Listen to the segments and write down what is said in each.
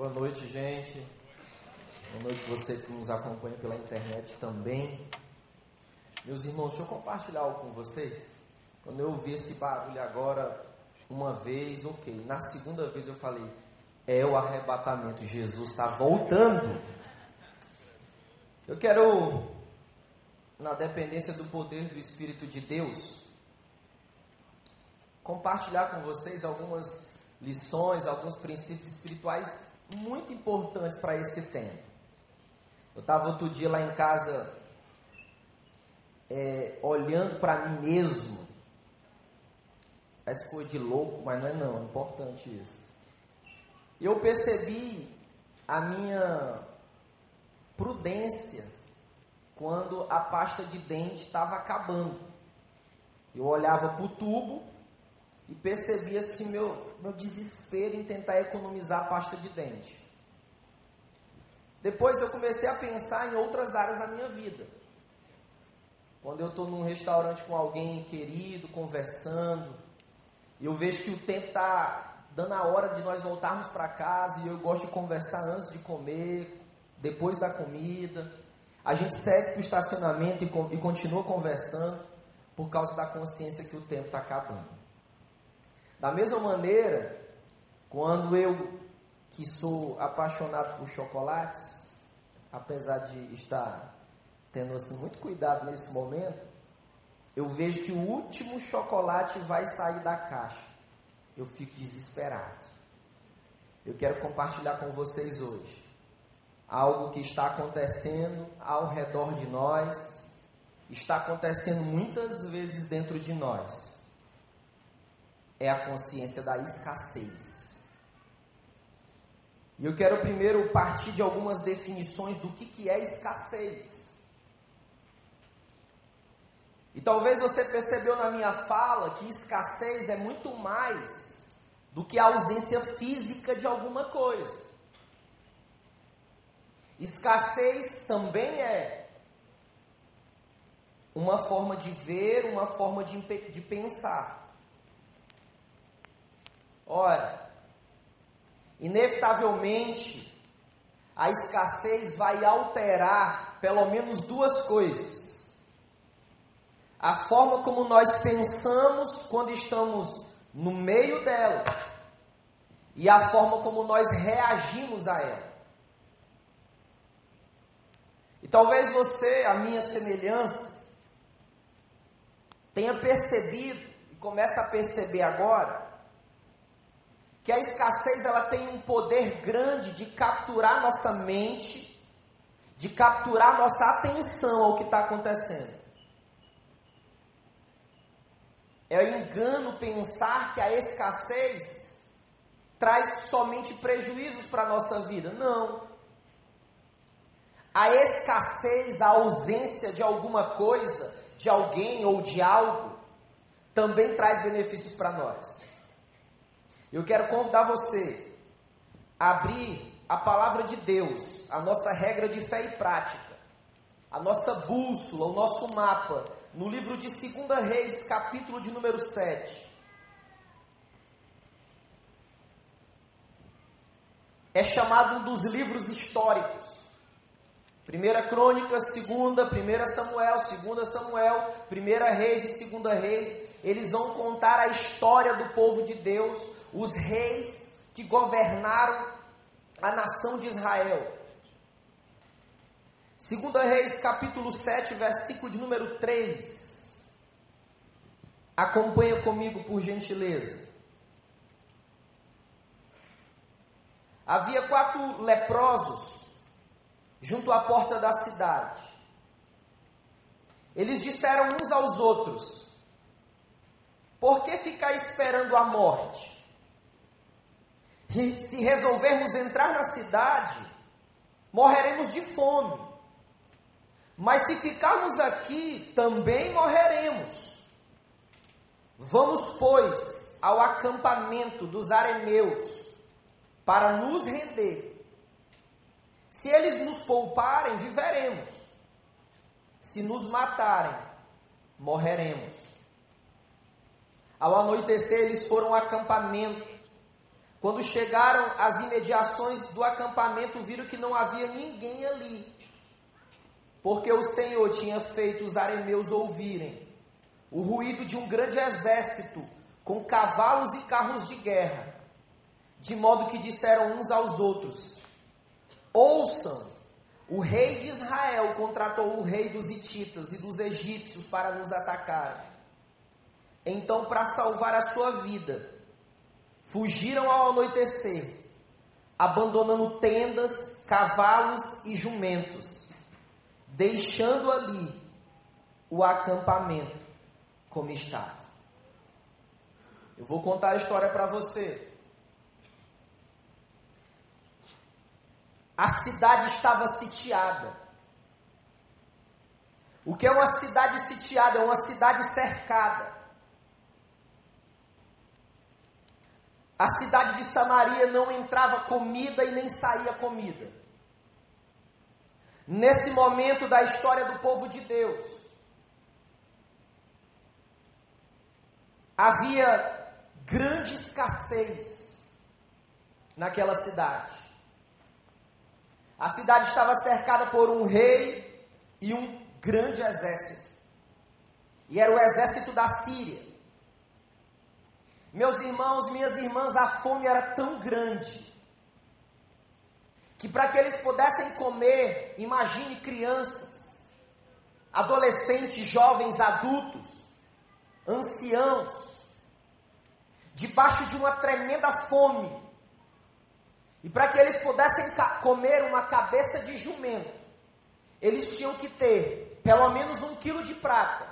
Boa noite, gente. Boa noite você que nos acompanha pela internet também. Meus irmãos, deixa eu compartilhar algo com vocês. Quando eu ouvi esse barulho agora, uma vez, ok. Na segunda vez eu falei, é o arrebatamento, Jesus está voltando. Eu quero, na dependência do poder do Espírito de Deus, compartilhar com vocês algumas lições, alguns princípios espirituais muito importantes para esse tempo. Eu estava outro dia lá em casa, é, olhando para mim mesmo. Essa coisa de louco, mas não é não, é importante isso. Eu percebi a minha prudência quando a pasta de dente estava acabando. Eu olhava para o tubo e percebia assim meu, meu desespero em tentar economizar pasta de dente. Depois eu comecei a pensar em outras áreas da minha vida. Quando eu estou num restaurante com alguém querido, conversando, e eu vejo que o tempo está dando a hora de nós voltarmos para casa, e eu gosto de conversar antes de comer, depois da comida. A gente segue para o estacionamento e, e continua conversando por causa da consciência que o tempo está acabando. Da mesma maneira, quando eu, que sou apaixonado por chocolates, apesar de estar tendo assim muito cuidado nesse momento, eu vejo que o último chocolate vai sair da caixa. Eu fico desesperado. Eu quero compartilhar com vocês hoje algo que está acontecendo ao redor de nós, está acontecendo muitas vezes dentro de nós é a consciência da escassez. E eu quero primeiro partir de algumas definições do que, que é escassez. E talvez você percebeu na minha fala que escassez é muito mais do que a ausência física de alguma coisa. Escassez também é uma forma de ver, uma forma de, de pensar. Ora, inevitavelmente, a escassez vai alterar pelo menos duas coisas. A forma como nós pensamos quando estamos no meio dela e a forma como nós reagimos a ela. E talvez você, a minha semelhança, tenha percebido e comece a perceber agora que a escassez ela tem um poder grande de capturar nossa mente, de capturar nossa atenção ao que está acontecendo. É engano pensar que a escassez traz somente prejuízos para a nossa vida. Não. A escassez, a ausência de alguma coisa, de alguém ou de algo, também traz benefícios para nós. Eu quero convidar você a abrir a palavra de Deus, a nossa regra de fé e prática, a nossa bússola, o nosso mapa, no livro de 2 Reis, capítulo de número 7. É chamado um dos livros históricos. Primeira Crônica, segunda, primeira Samuel, segunda Samuel, primeira Reis e segunda Reis, eles vão contar a história do povo de Deus os reis que governaram a nação de Israel. 2 Reis, capítulo 7, versículo de número 3. Acompanha comigo, por gentileza. Havia quatro leprosos junto à porta da cidade. Eles disseram uns aos outros: Por que ficar esperando a morte? Se resolvermos entrar na cidade, morreremos de fome. Mas se ficarmos aqui, também morreremos. Vamos, pois, ao acampamento dos aremeus, para nos render. Se eles nos pouparem, viveremos. Se nos matarem, morreremos. Ao anoitecer, eles foram ao acampamento Quando chegaram às imediações do acampamento, viram que não havia ninguém ali, porque o Senhor tinha feito os arameus ouvirem o ruído de um grande exército com cavalos e carros de guerra, de modo que disseram uns aos outros: Ouçam, o rei de Israel contratou o rei dos Hititas e dos egípcios para nos atacar. Então, para salvar a sua vida, Fugiram ao anoitecer, abandonando tendas, cavalos e jumentos, deixando ali o acampamento como estava. Eu vou contar a história para você. A cidade estava sitiada. O que é uma cidade sitiada? É uma cidade cercada. A cidade de Samaria não entrava comida e nem saía comida. Nesse momento da história do povo de Deus, havia grande escassez naquela cidade. A cidade estava cercada por um rei e um grande exército. E era o exército da Síria. Meus irmãos, minhas irmãs, a fome era tão grande que para que eles pudessem comer, imagine crianças, adolescentes, jovens, adultos, anciãos, debaixo de uma tremenda fome. E para que eles pudessem comer uma cabeça de jumento, eles tinham que ter pelo menos um quilo de prata,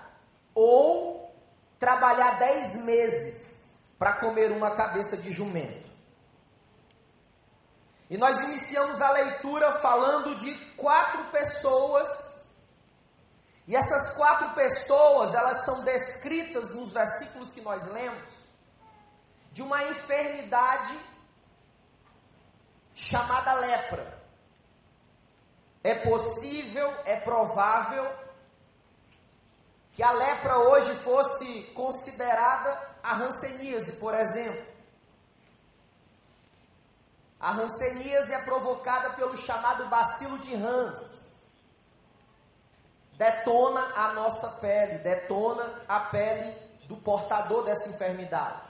ou trabalhar dez meses para comer uma cabeça de jumento. E nós iniciamos a leitura falando de quatro pessoas. E essas quatro pessoas, elas são descritas nos versículos que nós lemos, de uma enfermidade chamada lepra. É possível, é provável que a lepra hoje fosse considerada a hanseníase, por exemplo. A hanseníase é provocada pelo chamado bacilo de Hans. Detona a nossa pele, detona a pele do portador dessa enfermidade.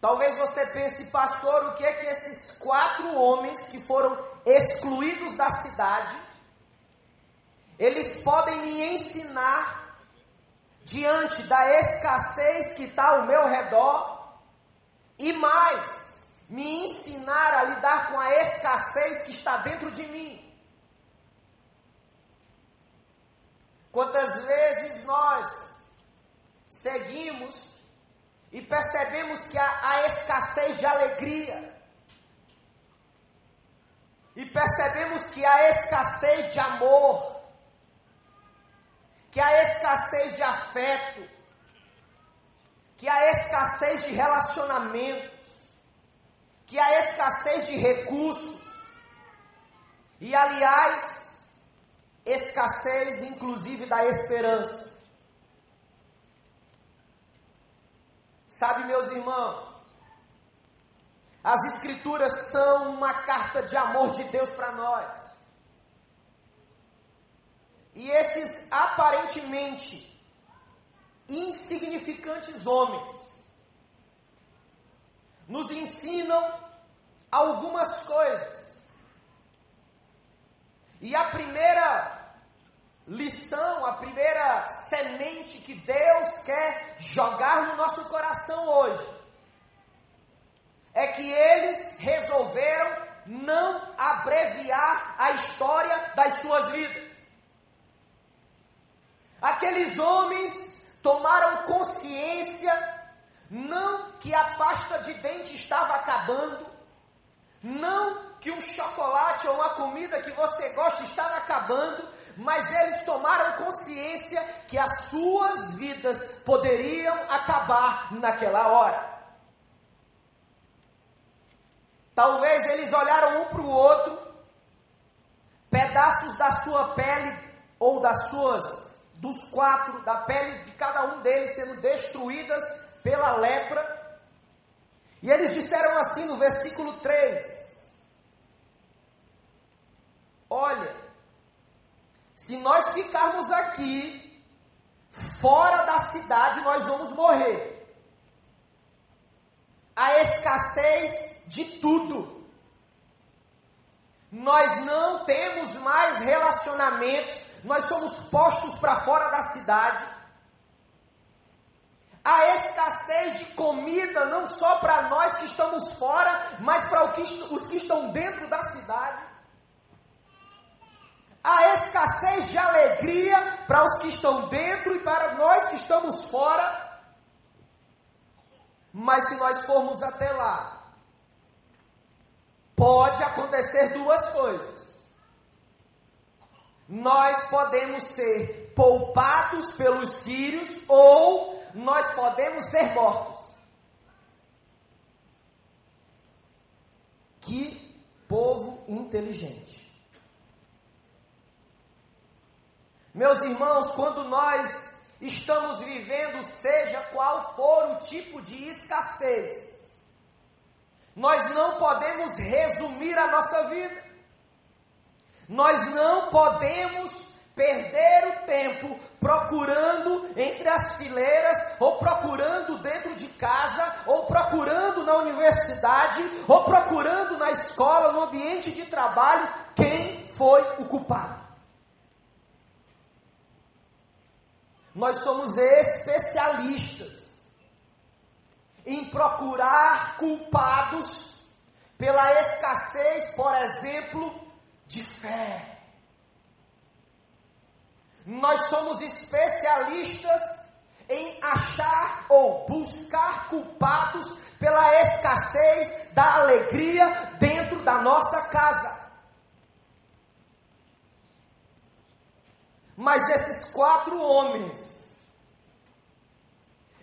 Talvez você pense, pastor, o que é que esses quatro homens que foram excluídos da cidade, eles podem me ensinar diante da escassez que está ao meu redor, e mais, me ensinar a lidar com a escassez que está dentro de mim. Quantas vezes nós seguimos e percebemos que há a escassez de alegria, e percebemos que há escassez de amor, que a escassez de afeto, que a escassez de relacionamentos, que a escassez de recursos, e aliás, escassez inclusive da esperança. Sabe, meus irmãos, as Escrituras são uma carta de amor de Deus para nós. E esses aparentemente insignificantes homens nos ensinam algumas coisas. E a primeira lição, a primeira semente que Deus quer jogar no nosso coração hoje é que eles resolveram não abreviar a história das suas vidas. Aqueles homens tomaram consciência não que a pasta de dente estava acabando, não que um chocolate ou uma comida que você gosta estava acabando, mas eles tomaram consciência que as suas vidas poderiam acabar naquela hora. Talvez eles olharam um para o outro, pedaços da sua pele ou das suas dos quatro, da pele de cada um deles sendo destruídas pela lepra. E eles disseram assim no versículo 3: Olha, se nós ficarmos aqui, fora da cidade, nós vamos morrer. A escassez de tudo. Nós não temos mais relacionamentos, nós somos postos para fora da cidade. A escassez de comida, não só para nós que estamos fora, mas para os que estão dentro da cidade. A escassez de alegria para os que estão dentro e para nós que estamos fora. Mas se nós formos até lá, pode acontecer duas coisas. Nós podemos ser poupados pelos sírios ou nós podemos ser mortos. Que povo inteligente. Meus irmãos, quando nós estamos vivendo, seja qual for o tipo de escassez, nós não podemos resumir a nossa vida. Nós não podemos perder o tempo procurando entre as fileiras, ou procurando dentro de casa, ou procurando na universidade, ou procurando na escola, no ambiente de trabalho, quem foi o culpado. Nós somos especialistas em procurar culpados pela escassez, por exemplo, de fé. Nós somos especialistas em achar ou buscar culpados pela escassez da alegria dentro da nossa casa. Mas esses quatro homens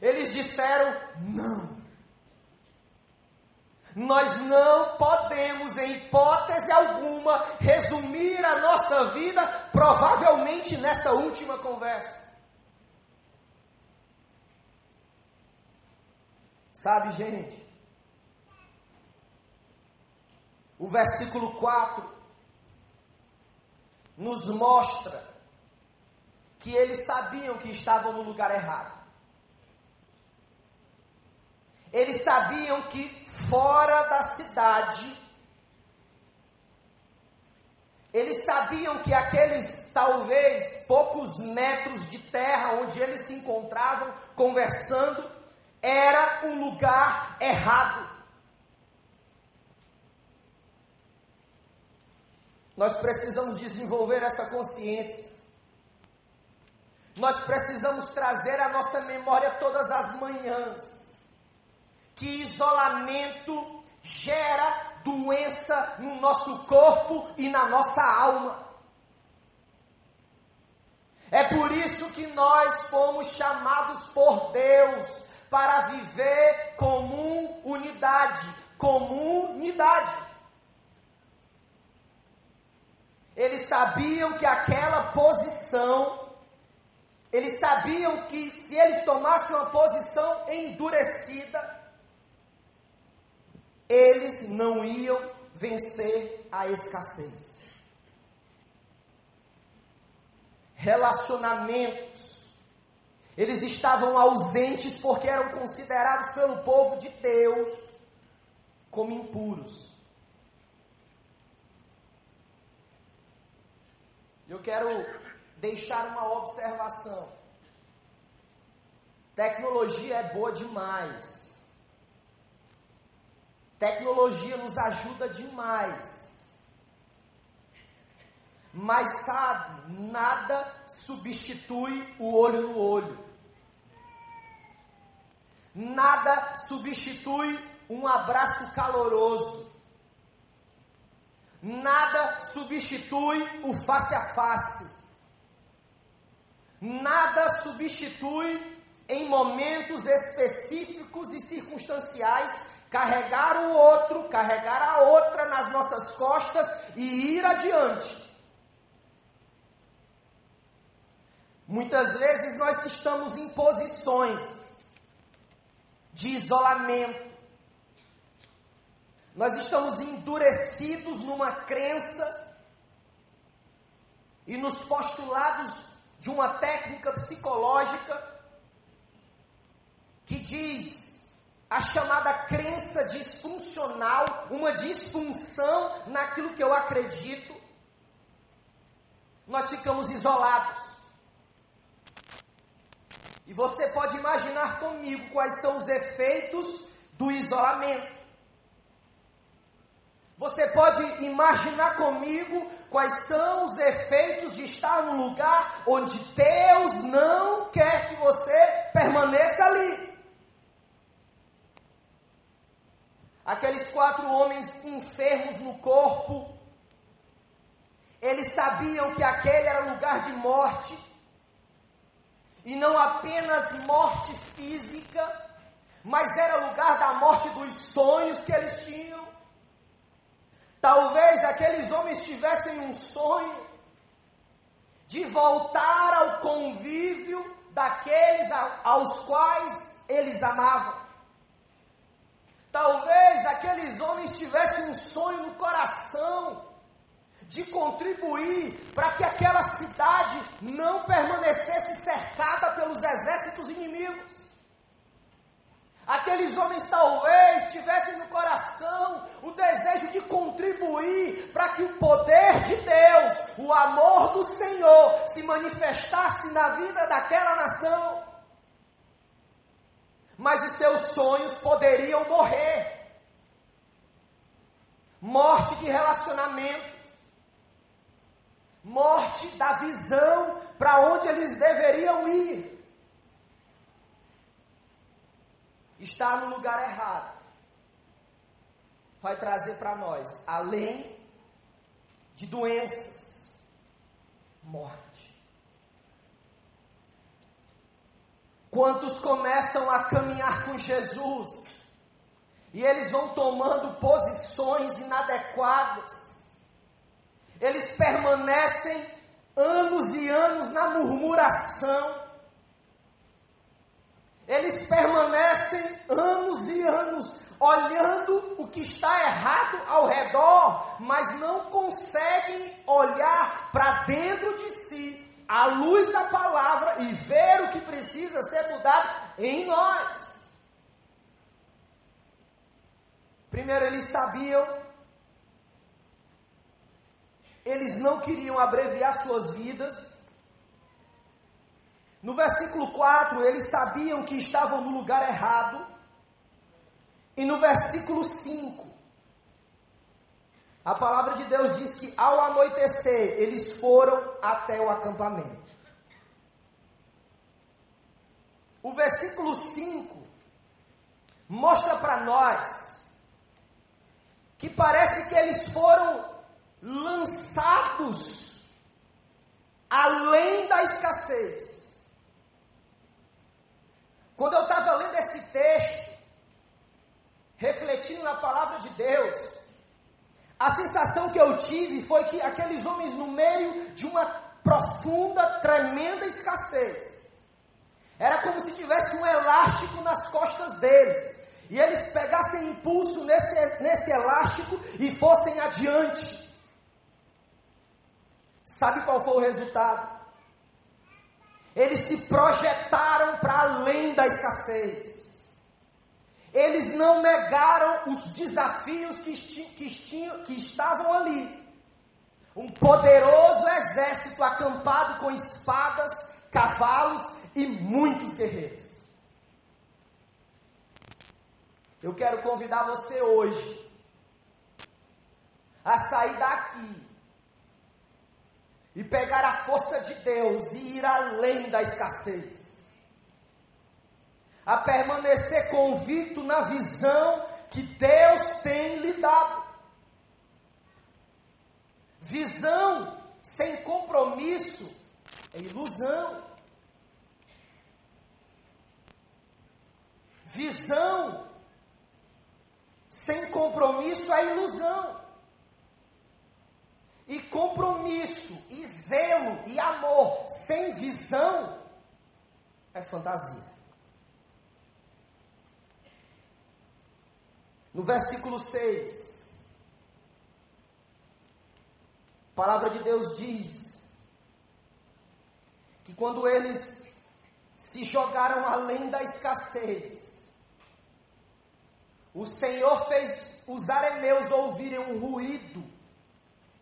eles disseram: não. Nós não podemos, em hipótese alguma, resumir a nossa vida, provavelmente nessa última conversa. Sabe, gente? O versículo 4 nos mostra que eles sabiam que estavam no lugar errado. Eles sabiam que fora da cidade, eles sabiam que aqueles talvez poucos metros de terra onde eles se encontravam conversando era um lugar errado. Nós precisamos desenvolver essa consciência. Nós precisamos trazer à nossa memória todas as manhãs que isolamento gera doença no nosso corpo e na nossa alma. É por isso que nós fomos chamados por Deus para viver comum unidade, comunidade. Eles sabiam que aquela posição, eles sabiam que se eles tomassem uma posição endurecida, eles não iam vencer a escassez. Relacionamentos, eles estavam ausentes porque eram considerados pelo povo de Deus como impuros. Eu quero deixar uma observação. Tecnologia é boa demais. Tecnologia nos ajuda demais. Mas sabe, nada substitui o olho no olho. Nada substitui um abraço caloroso. Nada substitui o face a face. Nada substitui em momentos específicos e circunstanciais carregar o outro, carregar a outra nas nossas costas e ir adiante. Muitas vezes nós estamos em posições de isolamento. Nós estamos endurecidos numa crença e nos postulados de uma técnica psicológica que diz a chamada crença disfuncional, uma disfunção naquilo que eu acredito, nós ficamos isolados. E você pode imaginar comigo quais são os efeitos do isolamento. Você pode imaginar comigo quais são os efeitos de estar num lugar onde Deus não quer que você permaneça ali. Aqueles quatro homens enfermos no corpo, eles sabiam que aquele era lugar de morte, e não apenas morte física, mas era lugar da morte dos sonhos que eles tinham. Talvez aqueles homens tivessem um sonho de voltar ao convívio daqueles aos quais eles amavam. Talvez aqueles homens tivessem um sonho no coração de contribuir para que aquela cidade não permanecesse cercada pelos exércitos inimigos. Aqueles homens talvez tivessem no coração o desejo de contribuir para que o poder de Deus, o amor do Senhor, se manifestasse na vida daquela nação. Mas os seus sonhos poderiam morrer morte de relacionamentos, morte da visão para onde eles deveriam ir. estar no lugar errado vai trazer para nós, além de doenças, morte. Quantos começam a caminhar com Jesus? E eles vão tomando posições inadequadas, eles permanecem anos e anos na murmuração, eles permanecem anos e anos olhando o que está errado ao redor, mas não conseguem olhar para dentro de si, à luz da palavra e ver o que precisa ser mudado em nós. Primeiro, eles sabiam, eles não queriam abreviar suas vidas, no versículo 4, eles sabiam que estavam no lugar errado. E no versículo 5, a palavra de Deus diz que ao anoitecer, eles foram até o acampamento. O versículo 5 mostra para nós que parece que eles foram lançados além da escassez. Quando eu estava lendo esse texto, refletindo na palavra de Deus, sensação que eu tive foi que aqueles homens, no meio de uma profunda, tremenda escassez, era como se tivesse um elástico nas costas deles, e eles pegassem impulso nesse, nesse elástico e fossem adiante. Sabe qual foi o resultado? Eles se projetaram para além da escassez. Eles não negaram os desafios que, que, que estavam ali. Um poderoso exército acampado com espadas, cavalos e muitos guerreiros. Eu quero convidar você hoje a sair daqui e pegar a força de Deus e ir além da escassez. A permanecer convicto na visão que Deus tem lhe dado. Visão sem compromisso é ilusão. Visão sem compromisso é ilusão. E compromisso, e zelo, e amor sem visão é fantasia. No versículo 6, a palavra de Deus diz que quando eles se jogaram além da escassez, o Senhor fez os aremeus ouvirem um ruído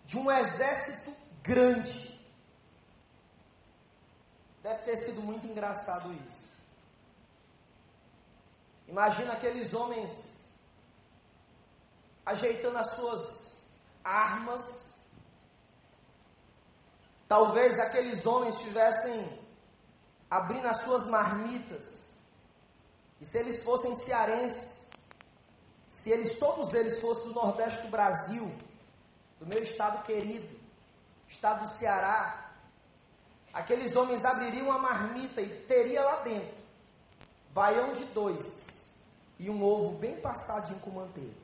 de um exército grande. Deve ter sido muito engraçado isso. Imagina aqueles homens ajeitando as suas armas. Talvez aqueles homens estivessem abrindo as suas marmitas. E se eles fossem cearenses, se eles todos eles fossem do Nordeste do Brasil, do meu estado querido, estado do Ceará, aqueles homens abririam uma marmita e teria lá dentro baião de dois e um ovo bem passadinho com manteiga.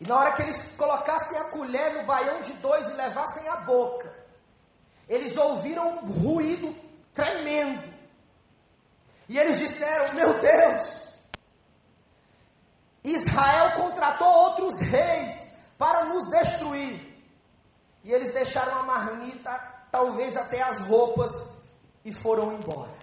E na hora que eles colocassem a colher no baião de dois e levassem a boca, eles ouviram um ruído tremendo. E eles disseram: Meu Deus, Israel contratou outros reis para nos destruir. E eles deixaram a marmita, talvez até as roupas, e foram embora.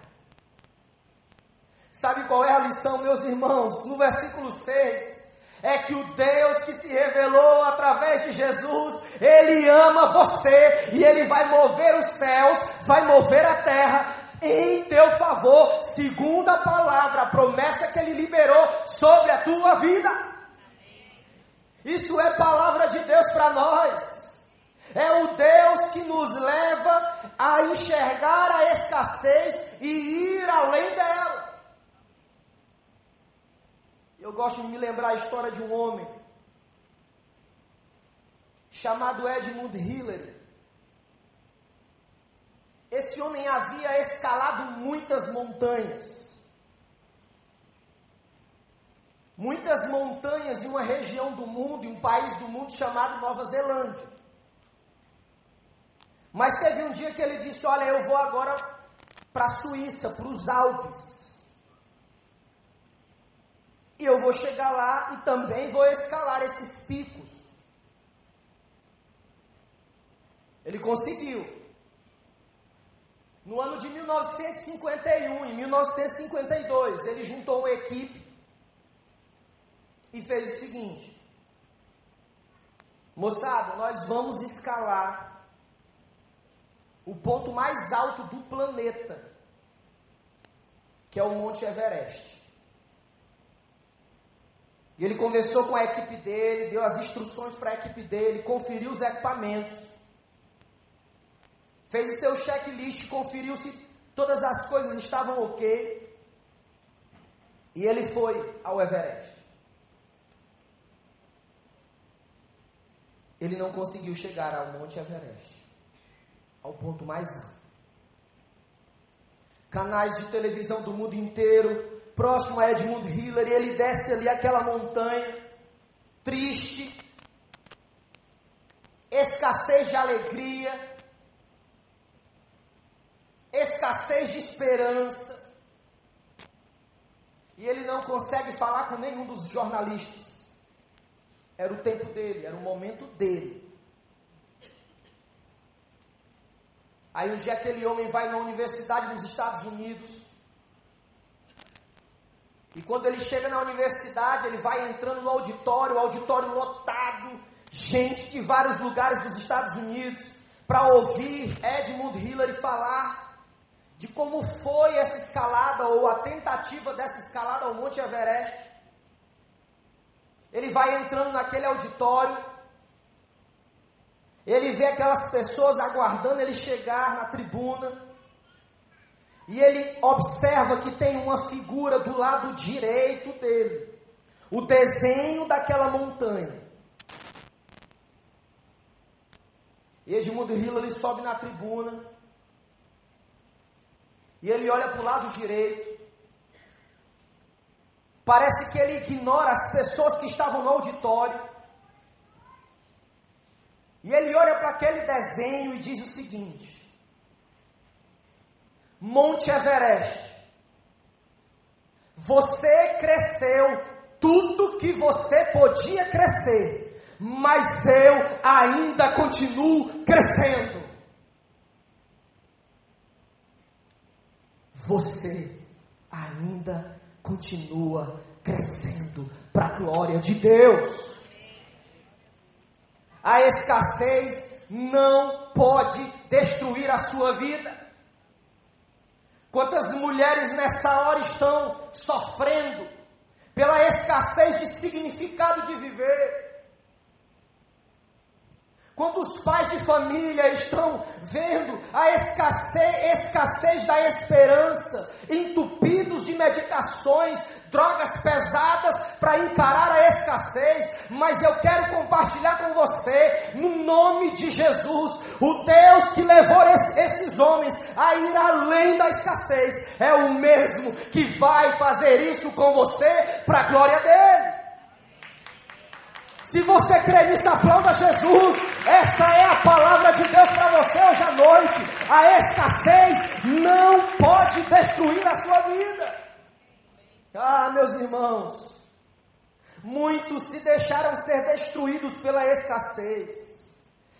Sabe qual é a lição, meus irmãos? No versículo 6, é que o Deus que se revelou através de Jesus, Ele ama você e Ele vai mover os céus, vai mover a terra em teu favor, segundo a palavra, a promessa que Ele liberou sobre a tua vida. Isso é palavra de Deus para nós. É o Deus que nos leva a enxergar a escassez e ir além dela. Eu gosto de me lembrar a história de um homem chamado Edmund Hillary. Esse homem havia escalado muitas montanhas. Muitas montanhas em uma região do mundo, em um país do mundo chamado Nova Zelândia. Mas teve um dia que ele disse: Olha, eu vou agora para a Suíça, para os Alpes. E eu vou chegar lá e também vou escalar esses picos. Ele conseguiu. No ano de 1951, em 1952, ele juntou uma equipe e fez o seguinte: Moçada, nós vamos escalar o ponto mais alto do planeta, que é o Monte Everest. E ele conversou com a equipe dele, deu as instruções para a equipe dele, conferiu os equipamentos, fez o seu checklist, conferiu se todas as coisas estavam ok. E ele foi ao Everest. Ele não conseguiu chegar ao Monte Everest, ao ponto mais alto. Canais de televisão do mundo inteiro próximo a Edmund Hillary, ele desce ali aquela montanha, triste, escassez de alegria, escassez de esperança, e ele não consegue falar com nenhum dos jornalistas. Era o tempo dele, era o momento dele. Aí um dia aquele homem vai na universidade nos Estados Unidos, e quando ele chega na universidade, ele vai entrando no auditório, auditório lotado, gente de vários lugares dos Estados Unidos, para ouvir Edmund Hillary falar de como foi essa escalada ou a tentativa dessa escalada ao Monte Everest. Ele vai entrando naquele auditório, ele vê aquelas pessoas aguardando ele chegar na tribuna. E ele observa que tem uma figura do lado direito dele. O desenho daquela montanha. E Edmundo Hillary sobe na tribuna. E ele olha para o lado direito. Parece que ele ignora as pessoas que estavam no auditório. E ele olha para aquele desenho e diz o seguinte: Monte Everest. Você cresceu, tu tudo que você podia crescer, mas eu ainda continuo crescendo. Você ainda continua crescendo para a glória de Deus. A escassez não pode destruir a sua vida. Quantas mulheres nessa hora estão sofrendo pela escassez de significado de viver? Quando os pais de família estão vendo a escassez, escassez da esperança, entupidos de medicações, drogas pesadas para encarar a escassez, mas eu quero compartilhar com você, no nome de Jesus, o Deus que levou esses homens a ir além da escassez, é o mesmo que vai fazer isso com você para a glória dele. Se você crê nisso, aplauda Jesus. Essa é a palavra de Deus para você hoje à noite. A escassez não pode destruir a sua vida. Ah, meus irmãos, muitos se deixaram ser destruídos pela escassez.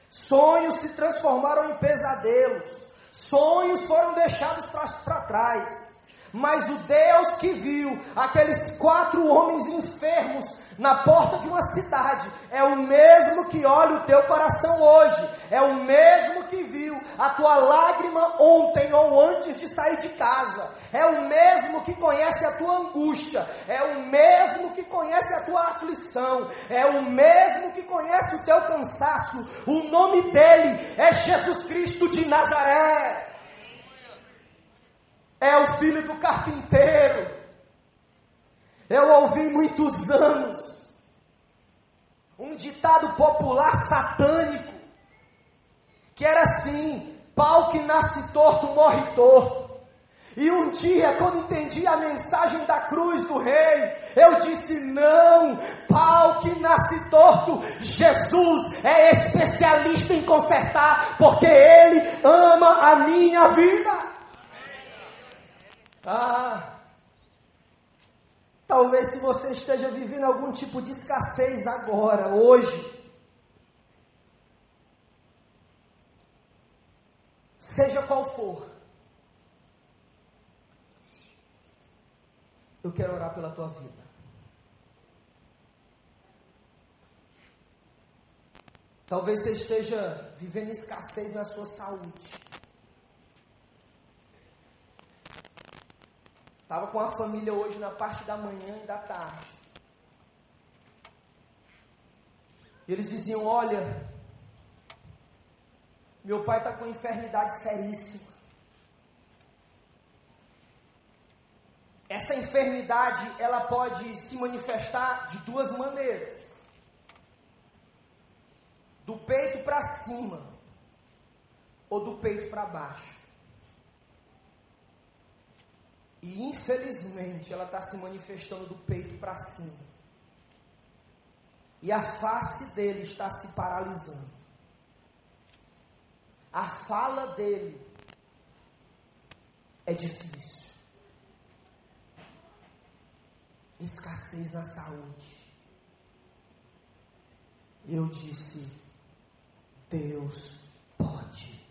Sonhos se transformaram em pesadelos. Sonhos foram deixados para trás. Mas o Deus que viu aqueles quatro homens enfermos na porta de uma cidade, é o mesmo que olha o teu coração hoje, é o mesmo que viu a tua lágrima ontem ou antes de sair de casa, é o mesmo que conhece a tua angústia, é o mesmo que conhece a tua aflição, é o mesmo que conhece o teu cansaço. O nome dele é Jesus Cristo de Nazaré. É o filho do carpinteiro. Eu ouvi muitos anos um ditado popular satânico, que era assim: pau que nasce torto morre torto. E um dia, quando entendi a mensagem da cruz do rei, eu disse: não, pau que nasce torto, Jesus é especialista em consertar, porque Ele ama a minha vida. Ah, Talvez se você esteja vivendo algum tipo de escassez agora, hoje, seja qual for, eu quero orar pela tua vida. Talvez você esteja vivendo escassez na sua saúde. Estava com a família hoje na parte da manhã e da tarde. Eles diziam: Olha, meu pai está com uma enfermidade seríssima. Essa enfermidade ela pode se manifestar de duas maneiras: do peito para cima ou do peito para baixo. E infelizmente ela está se manifestando do peito para cima. E a face dele está se paralisando. A fala dele é difícil. Escassez na saúde. Eu disse: Deus pode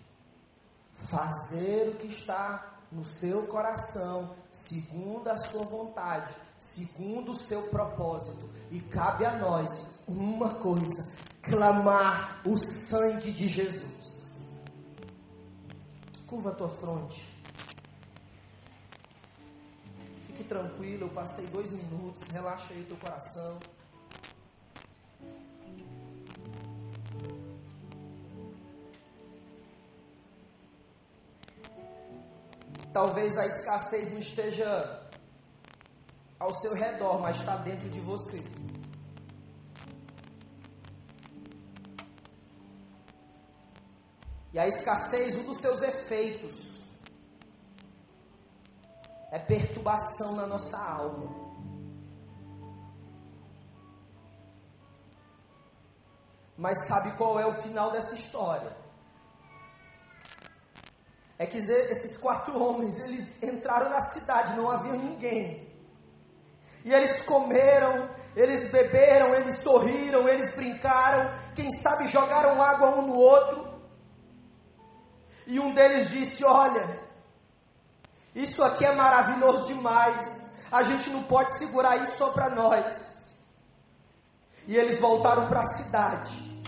fazer o que está no seu coração, segundo a sua vontade, segundo o seu propósito. E cabe a nós uma coisa: clamar o sangue de Jesus. Curva a tua fronte. Fique tranquilo, eu passei dois minutos. Relaxa aí o teu coração. Talvez a escassez não esteja ao seu redor, mas está dentro de você. E a escassez, um dos seus efeitos, é perturbação na nossa alma. Mas sabe qual é o final dessa história? É que esses quatro homens, eles entraram na cidade, não havia ninguém. E eles comeram, Eles beberam, eles sorriram, eles brincaram, quem sabe jogaram água um no outro. E um deles disse: Olha, isso aqui é maravilhoso demais, a gente não pode segurar isso só para nós. E eles voltaram para a cidade,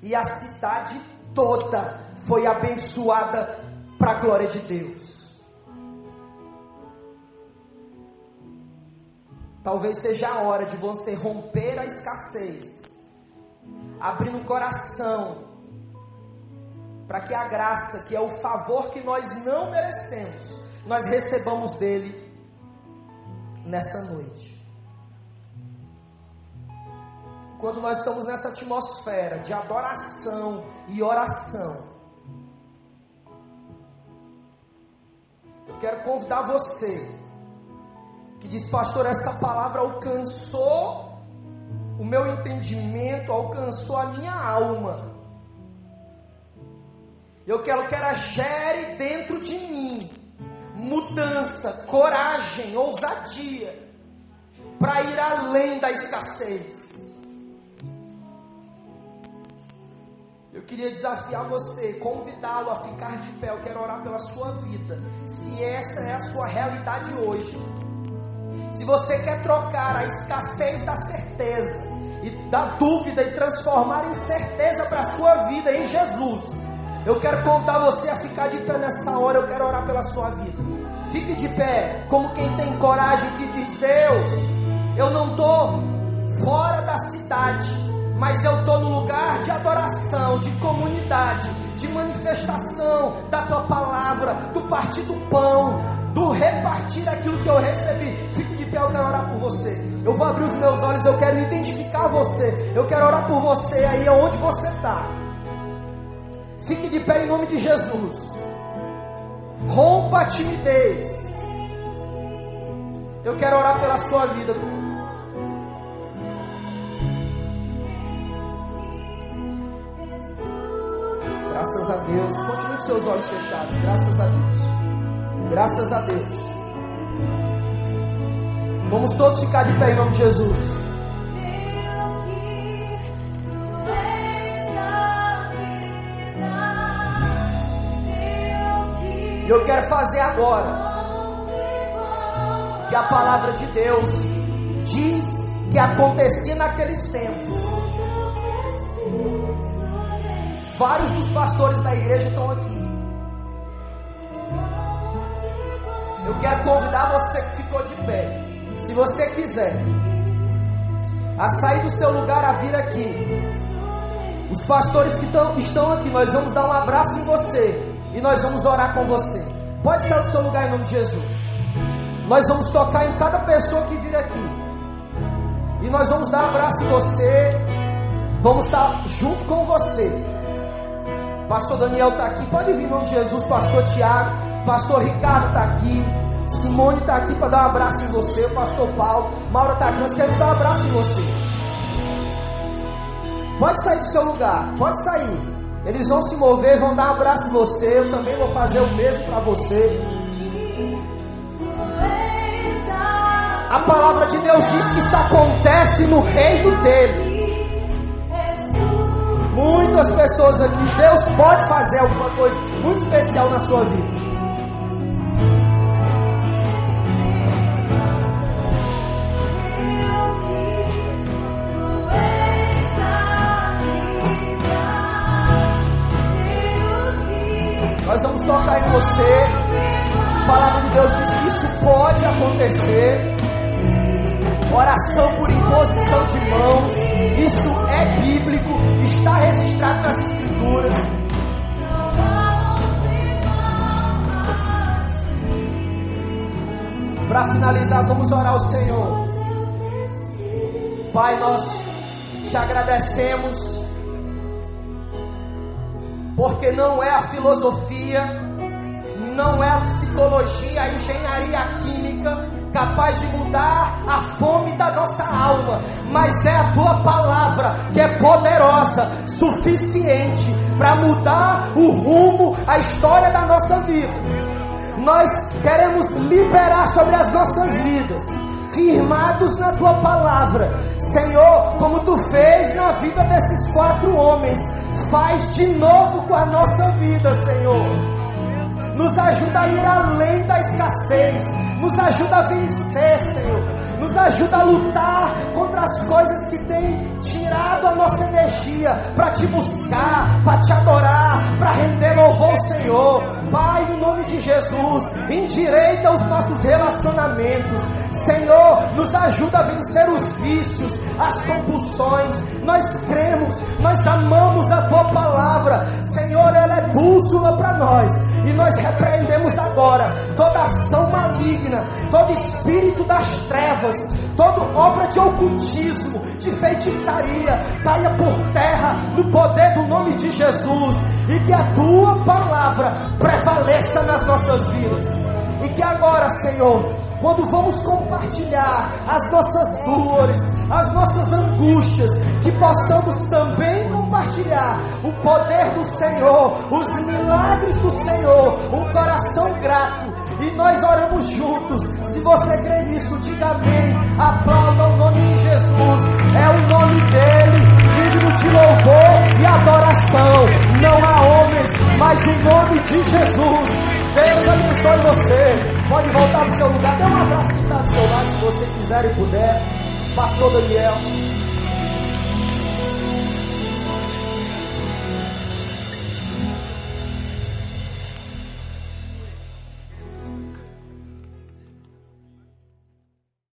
e a cidade toda foi abençoada para a glória de Deus. Talvez seja a hora de você romper a escassez, abrindo o coração, para que a graça, que é o favor que nós não merecemos, nós recebamos dele nessa noite. Enquanto nós estamos nessa atmosfera de adoração e oração, quero convidar você que diz, pastor, essa palavra alcançou o meu entendimento, alcançou a minha alma. Eu quero que ela gere dentro de mim mudança, coragem, ousadia para ir além da escassez. Queria desafiar você, convidá-lo a ficar de pé. Eu quero orar pela sua vida. Se essa é a sua realidade hoje, se você quer trocar a escassez da certeza e da dúvida e transformar em certeza para a sua vida em Jesus, eu quero contar você a ficar de pé nessa hora. Eu quero orar pela sua vida. Fique de pé, como quem tem coragem que diz: Deus, eu não estou fora da cidade, mas eu estou no lugar de adoração, de comunidade, de manifestação da tua palavra, do partir do pão, do repartir aquilo que eu recebi. Fique de pé, eu quero orar por você. Eu vou abrir os meus olhos, eu quero identificar você. Eu quero orar por você aí onde você está. Fique de pé em nome de Jesus. Rompa a timidez. Eu quero orar pela sua vida. Graças a Deus. Continue com seus olhos fechados. Graças a Deus. Graças a Deus. Vamos todos ficar de pé em nome de Jesus. E eu quero fazer agora que a palavra de Deus diz que acontecia naqueles tempos. Vários dos pastores da igreja estão aqui. Eu quero convidar você que ficou de pé, se você quiser, a sair do seu lugar, a vir aqui. Os pastores que tão, estão aqui, nós vamos dar um abraço em você e nós vamos orar com você. Pode sair do seu lugar em nome de Jesus. Nós vamos tocar em cada pessoa que vir aqui. E nós vamos dar um abraço em você. Vamos estar junto com você. Pastor Daniel está aqui. Pode vir nome de Jesus. Pastor Tiago. Pastor Ricardo está aqui. Simone está aqui para dar um abraço em você. Pastor Paulo. Maura está aqui. Nós queremos dar um abraço em você. Pode sair do seu lugar. Pode sair. Eles vão se mover, vão dar um abraço em você. Eu também vou fazer o mesmo para você. A palavra de Deus diz que isso acontece no reino dele. Muitas pessoas aqui, Deus pode fazer alguma coisa muito especial na sua vida. Nós vamos tocar em você. A palavra de Deus diz que isso pode acontecer. Oração por imposição de mãos. Isso é bíblico. Está registrado nas Escrituras. Para finalizar, vamos orar ao Senhor. Pai, nós te agradecemos porque não é a filosofia, não é a psicologia, a engenharia química capaz de mudar a fome da nossa alma, mas é a tua palavra que é poderosa, suficiente para mudar o rumo, a história da nossa vida. Nós queremos liberar sobre as nossas vidas firmados na tua palavra. Senhor, como tu fez na vida desses quatro homens, faz de novo com a nossa vida, Senhor. Nos ajuda a ir além da escassez, nos ajuda a vencer, Senhor nos ajuda a lutar contra as coisas que têm tirado a nossa energia para te buscar, para te adorar, para render louvor ao Senhor. Pai, no nome de Jesus, endireita os nossos relacionamentos. Senhor, nos ajuda a vencer os vícios, as compulsões. Nós cremos, nós amamos a palavra. Senhor, ela é bússola para nós. E nós repreendemos agora toda ação maligna, todo espírito das trevas, toda obra de ocultismo, de feitiçaria, caia por terra no poder do nome de Jesus. E que a tua palavra prevaleça nas nossas vidas. E que agora, Senhor, quando vamos compartilhar as nossas dores, as nossas angústias, que possamos também compartilhar o poder do Senhor, os milagres do Senhor, um coração grato. E nós oramos juntos. Se você crê nisso, diga amém. Aplauda o nome de Jesus. É o nome dele, digno de louvor e adoração. Não há homens, mas o nome de Jesus. Deus abençoe você. Pode voltar para o seu lugar. Dê um abraço que está do seu lado, se você quiser e puder. Pastor Daniel.